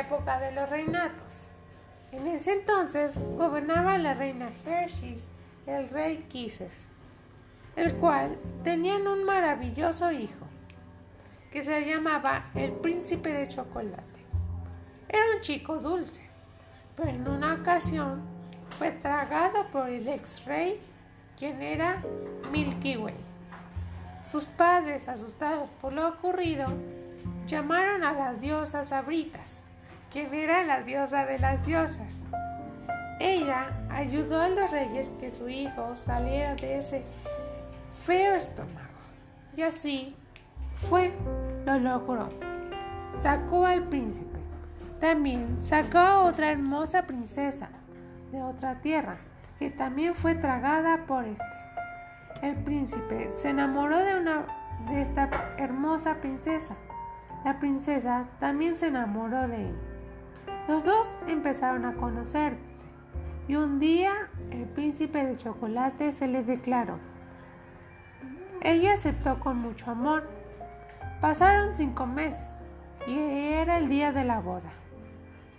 época de los reinatos. En ese entonces gobernaba la reina Hershey y el rey Kisses, el cual tenían un maravilloso hijo, que se llamaba el príncipe de chocolate. Era un chico dulce, pero en una ocasión fue tragado por el ex rey, quien era Milky Way. Sus padres, asustados por lo ocurrido, llamaron a la diosa Sabritas, quien era la diosa de las diosas. Ella ayudó a los reyes que su hijo saliera de ese feo estómago. Y así fue, lo logró. Sacó al príncipe. También sacó a otra hermosa princesa de otra tierra, que también fue tragada por este. El príncipe se enamoró de una de esta hermosa princesa. La princesa también se enamoró de él. Los dos empezaron a conocerse y un día el príncipe de chocolate se le declaró. Ella aceptó con mucho amor. Pasaron cinco meses y era el día de la boda.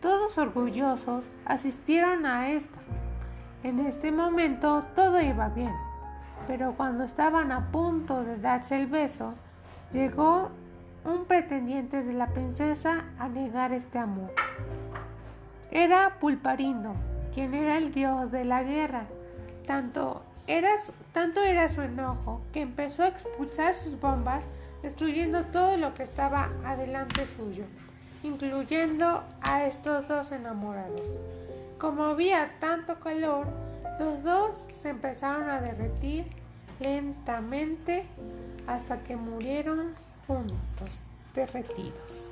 Todos orgullosos asistieron a esta. En este momento todo iba bien, pero cuando estaban a punto de darse el beso, llegó un pretendiente de la princesa a negar este amor. Era Pulparindo, quien era el dios de la guerra. Tanto era, tanto era su enojo que empezó a expulsar sus bombas, destruyendo todo lo que estaba adelante suyo, incluyendo a estos dos enamorados. Como había tanto calor, los dos se empezaron a derretir lentamente hasta que murieron juntos, derretidos.